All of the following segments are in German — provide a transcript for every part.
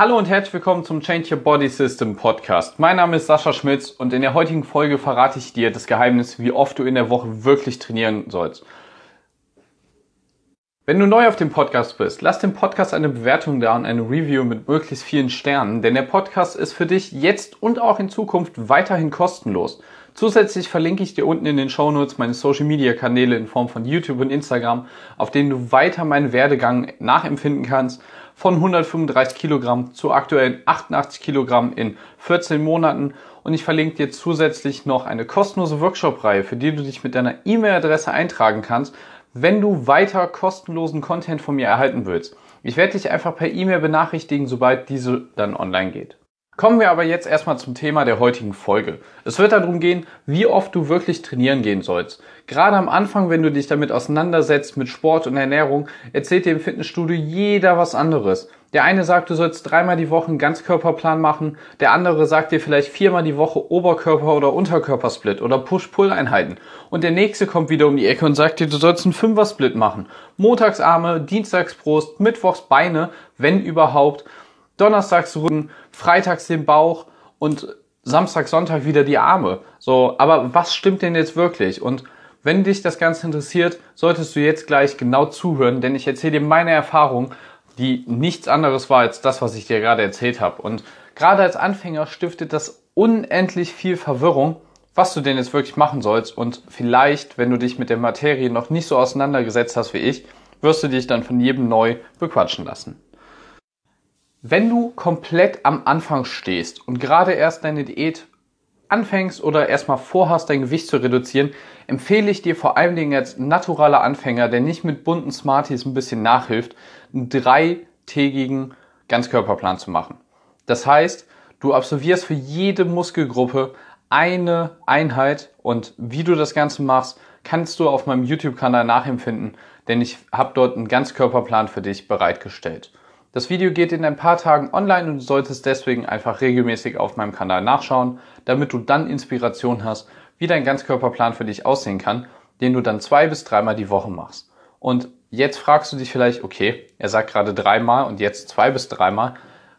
Hallo und herzlich willkommen zum Change Your Body System Podcast. Mein Name ist Sascha Schmitz und in der heutigen Folge verrate ich dir das Geheimnis, wie oft du in der Woche wirklich trainieren sollst. Wenn du neu auf dem Podcast bist, lass dem Podcast eine Bewertung da und eine Review mit möglichst vielen Sternen, denn der Podcast ist für dich jetzt und auch in Zukunft weiterhin kostenlos. Zusätzlich verlinke ich dir unten in den Show Notes meine Social Media Kanäle in Form von YouTube und Instagram, auf denen du weiter meinen Werdegang nachempfinden kannst von 135 Kilogramm zu aktuellen 88 Kilogramm in 14 Monaten. Und ich verlinke dir zusätzlich noch eine kostenlose Workshop-Reihe, für die du dich mit deiner E-Mail-Adresse eintragen kannst, wenn du weiter kostenlosen Content von mir erhalten willst. Ich werde dich einfach per E-Mail benachrichtigen, sobald diese dann online geht. Kommen wir aber jetzt erstmal zum Thema der heutigen Folge. Es wird darum gehen, wie oft du wirklich trainieren gehen sollst. Gerade am Anfang, wenn du dich damit auseinandersetzt mit Sport und Ernährung, erzählt dir im Fitnessstudio jeder was anderes. Der eine sagt, du sollst dreimal die Woche einen Ganzkörperplan machen, der andere sagt dir vielleicht viermal die Woche Oberkörper- oder Unterkörpersplit oder Push-Pull-Einheiten. Und der nächste kommt wieder um die Ecke und sagt dir, du sollst einen Fünfer-Split machen. Montagsarme, Dienstagsbrust, Mittwochs Beine, wenn überhaupt donnerstags Rücken, freitags den Bauch und Samstag, Sonntag wieder die Arme. So, aber was stimmt denn jetzt wirklich? Und wenn dich das Ganze interessiert, solltest du jetzt gleich genau zuhören, denn ich erzähle dir meine Erfahrung, die nichts anderes war als das, was ich dir gerade erzählt habe. Und gerade als Anfänger stiftet das unendlich viel Verwirrung, was du denn jetzt wirklich machen sollst. Und vielleicht, wenn du dich mit der Materie noch nicht so auseinandergesetzt hast wie ich, wirst du dich dann von jedem neu bequatschen lassen. Wenn du komplett am Anfang stehst und gerade erst deine Diät anfängst oder erstmal vorhast, dein Gewicht zu reduzieren, empfehle ich dir vor allen Dingen als naturaler Anfänger, der nicht mit bunten Smarties ein bisschen nachhilft, einen dreitägigen Ganzkörperplan zu machen. Das heißt, du absolvierst für jede Muskelgruppe eine Einheit und wie du das Ganze machst, kannst du auf meinem YouTube-Kanal nachempfinden, denn ich habe dort einen Ganzkörperplan für dich bereitgestellt. Das Video geht in ein paar Tagen online und du solltest deswegen einfach regelmäßig auf meinem Kanal nachschauen, damit du dann Inspiration hast, wie dein Ganzkörperplan für dich aussehen kann, den du dann zwei bis dreimal die Woche machst. Und jetzt fragst du dich vielleicht, okay, er sagt gerade dreimal und jetzt zwei bis dreimal.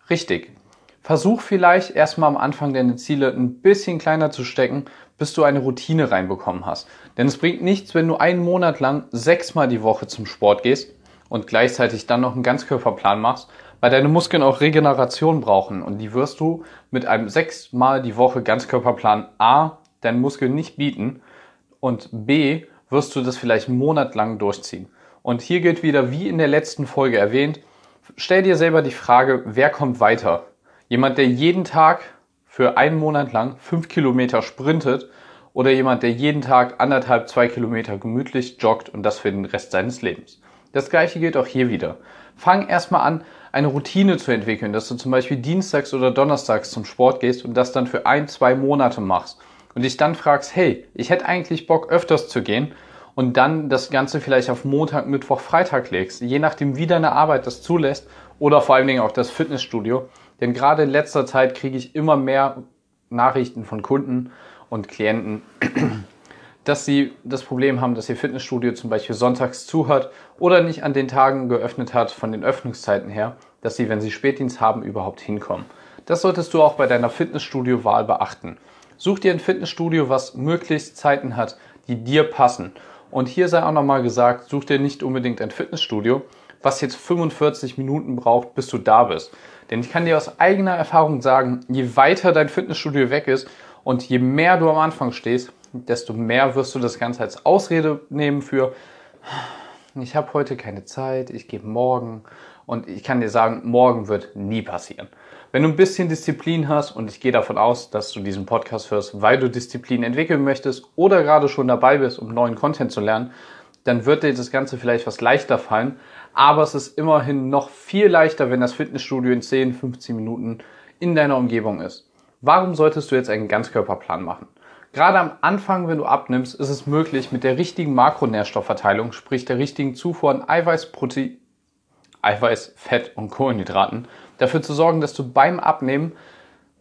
Richtig. Versuch vielleicht erstmal am Anfang deine Ziele ein bisschen kleiner zu stecken, bis du eine Routine reinbekommen hast. Denn es bringt nichts, wenn du einen Monat lang sechsmal die Woche zum Sport gehst und gleichzeitig dann noch einen Ganzkörperplan machst, weil deine Muskeln auch Regeneration brauchen und die wirst du mit einem sechsmal die Woche Ganzkörperplan A deinen Muskeln nicht bieten und B wirst du das vielleicht einen Monat lang durchziehen. Und hier gilt wieder, wie in der letzten Folge erwähnt, stell dir selber die Frage, wer kommt weiter? Jemand, der jeden Tag für einen Monat lang fünf Kilometer sprintet oder jemand, der jeden Tag anderthalb, zwei Kilometer gemütlich joggt und das für den Rest seines Lebens. Das gleiche gilt auch hier wieder. Fang erstmal an, eine Routine zu entwickeln, dass du zum Beispiel dienstags oder donnerstags zum Sport gehst und das dann für ein, zwei Monate machst und dich dann fragst, hey, ich hätte eigentlich Bock öfters zu gehen und dann das Ganze vielleicht auf Montag, Mittwoch, Freitag legst, je nachdem wie deine Arbeit das zulässt oder vor allen Dingen auch das Fitnessstudio. Denn gerade in letzter Zeit kriege ich immer mehr Nachrichten von Kunden und Klienten, dass sie das Problem haben, dass ihr Fitnessstudio zum Beispiel sonntags zu hat oder nicht an den Tagen geöffnet hat von den Öffnungszeiten her, dass sie, wenn sie Spätdienst haben, überhaupt hinkommen. Das solltest du auch bei deiner Fitnessstudio-Wahl beachten. Such dir ein Fitnessstudio, was möglichst Zeiten hat, die dir passen. Und hier sei auch nochmal gesagt, such dir nicht unbedingt ein Fitnessstudio, was jetzt 45 Minuten braucht, bis du da bist. Denn ich kann dir aus eigener Erfahrung sagen, je weiter dein Fitnessstudio weg ist und je mehr du am Anfang stehst, desto mehr wirst du das Ganze als Ausrede nehmen für, ich habe heute keine Zeit, ich gehe morgen. Und ich kann dir sagen, morgen wird nie passieren. Wenn du ein bisschen Disziplin hast, und ich gehe davon aus, dass du diesen Podcast hörst, weil du Disziplin entwickeln möchtest oder gerade schon dabei bist, um neuen Content zu lernen, dann wird dir das Ganze vielleicht was leichter fallen. Aber es ist immerhin noch viel leichter, wenn das Fitnessstudio in 10, 15 Minuten in deiner Umgebung ist. Warum solltest du jetzt einen Ganzkörperplan machen? Gerade am Anfang, wenn du abnimmst, ist es möglich, mit der richtigen Makronährstoffverteilung, sprich der richtigen Zufuhr an Eiweiß, Protein, Eiweiß, Fett und Kohlenhydraten, dafür zu sorgen, dass du beim Abnehmen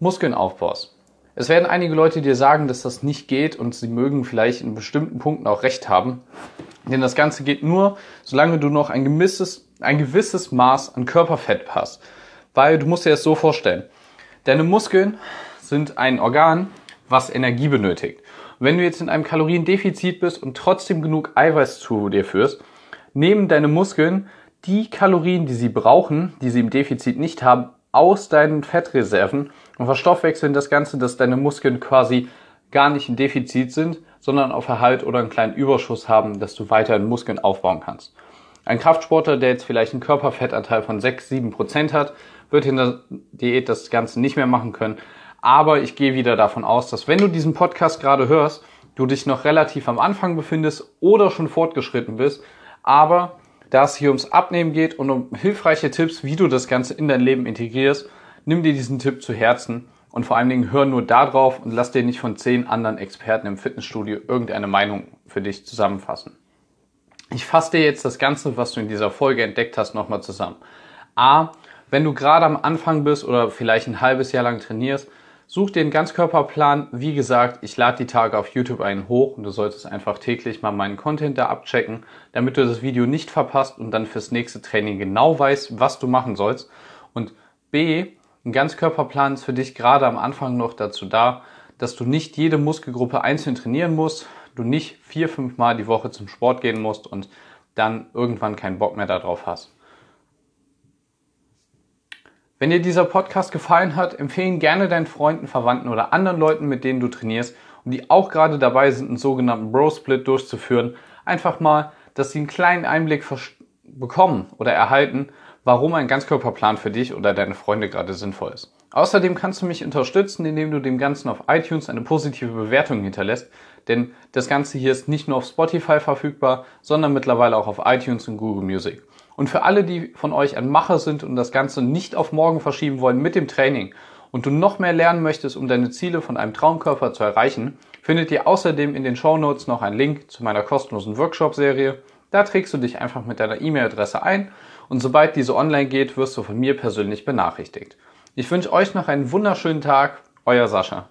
Muskeln aufbaust. Es werden einige Leute dir sagen, dass das nicht geht und sie mögen vielleicht in bestimmten Punkten auch recht haben. Denn das Ganze geht nur, solange du noch ein gewisses, ein gewisses Maß an Körperfett hast. Weil du musst dir das so vorstellen. Deine Muskeln sind ein Organ, was Energie benötigt. wenn du jetzt in einem Kaloriendefizit bist und trotzdem genug Eiweiß zu dir führst, nehmen deine Muskeln die Kalorien, die sie brauchen, die sie im Defizit nicht haben, aus deinen Fettreserven und verstoffwechseln das Ganze, dass deine Muskeln quasi gar nicht im Defizit sind, sondern auf Erhalt oder einen kleinen Überschuss haben, dass du weiterhin Muskeln aufbauen kannst. Ein Kraftsportler, der jetzt vielleicht einen Körperfettanteil von 6, 7 Prozent hat, wird in der Diät das Ganze nicht mehr machen können. Aber ich gehe wieder davon aus, dass wenn du diesen Podcast gerade hörst, du dich noch relativ am Anfang befindest oder schon fortgeschritten bist, aber da es hier ums Abnehmen geht und um hilfreiche Tipps, wie du das Ganze in dein Leben integrierst, nimm dir diesen Tipp zu Herzen und vor allen Dingen hör nur da drauf und lass dir nicht von zehn anderen Experten im Fitnessstudio irgendeine Meinung für dich zusammenfassen. Ich fasse dir jetzt das Ganze, was du in dieser Folge entdeckt hast, nochmal zusammen. A, wenn du gerade am Anfang bist oder vielleicht ein halbes Jahr lang trainierst, such einen Ganzkörperplan. Wie gesagt, ich lade die Tage auf YouTube einen hoch und du solltest einfach täglich mal meinen Content da abchecken, damit du das Video nicht verpasst und dann fürs nächste Training genau weißt, was du machen sollst. Und B, ein Ganzkörperplan ist für dich gerade am Anfang noch dazu da, dass du nicht jede Muskelgruppe einzeln trainieren musst, du nicht vier, fünf Mal die Woche zum Sport gehen musst und dann irgendwann keinen Bock mehr darauf hast. Wenn dir dieser Podcast gefallen hat, empfehlen gerne deinen Freunden, Verwandten oder anderen Leuten, mit denen du trainierst und die auch gerade dabei sind, einen sogenannten Bro-Split durchzuführen, einfach mal, dass sie einen kleinen Einblick bekommen oder erhalten, warum ein Ganzkörperplan für dich oder deine Freunde gerade sinnvoll ist. Außerdem kannst du mich unterstützen, indem du dem Ganzen auf iTunes eine positive Bewertung hinterlässt, denn das Ganze hier ist nicht nur auf Spotify verfügbar, sondern mittlerweile auch auf iTunes und Google Music. Und für alle, die von euch ein Macher sind und das Ganze nicht auf morgen verschieben wollen mit dem Training und du noch mehr lernen möchtest, um deine Ziele von einem Traumkörper zu erreichen, findet ihr außerdem in den Show Notes noch einen Link zu meiner kostenlosen Workshop-Serie. Da trägst du dich einfach mit deiner E-Mail-Adresse ein und sobald diese online geht, wirst du von mir persönlich benachrichtigt. Ich wünsche euch noch einen wunderschönen Tag, euer Sascha.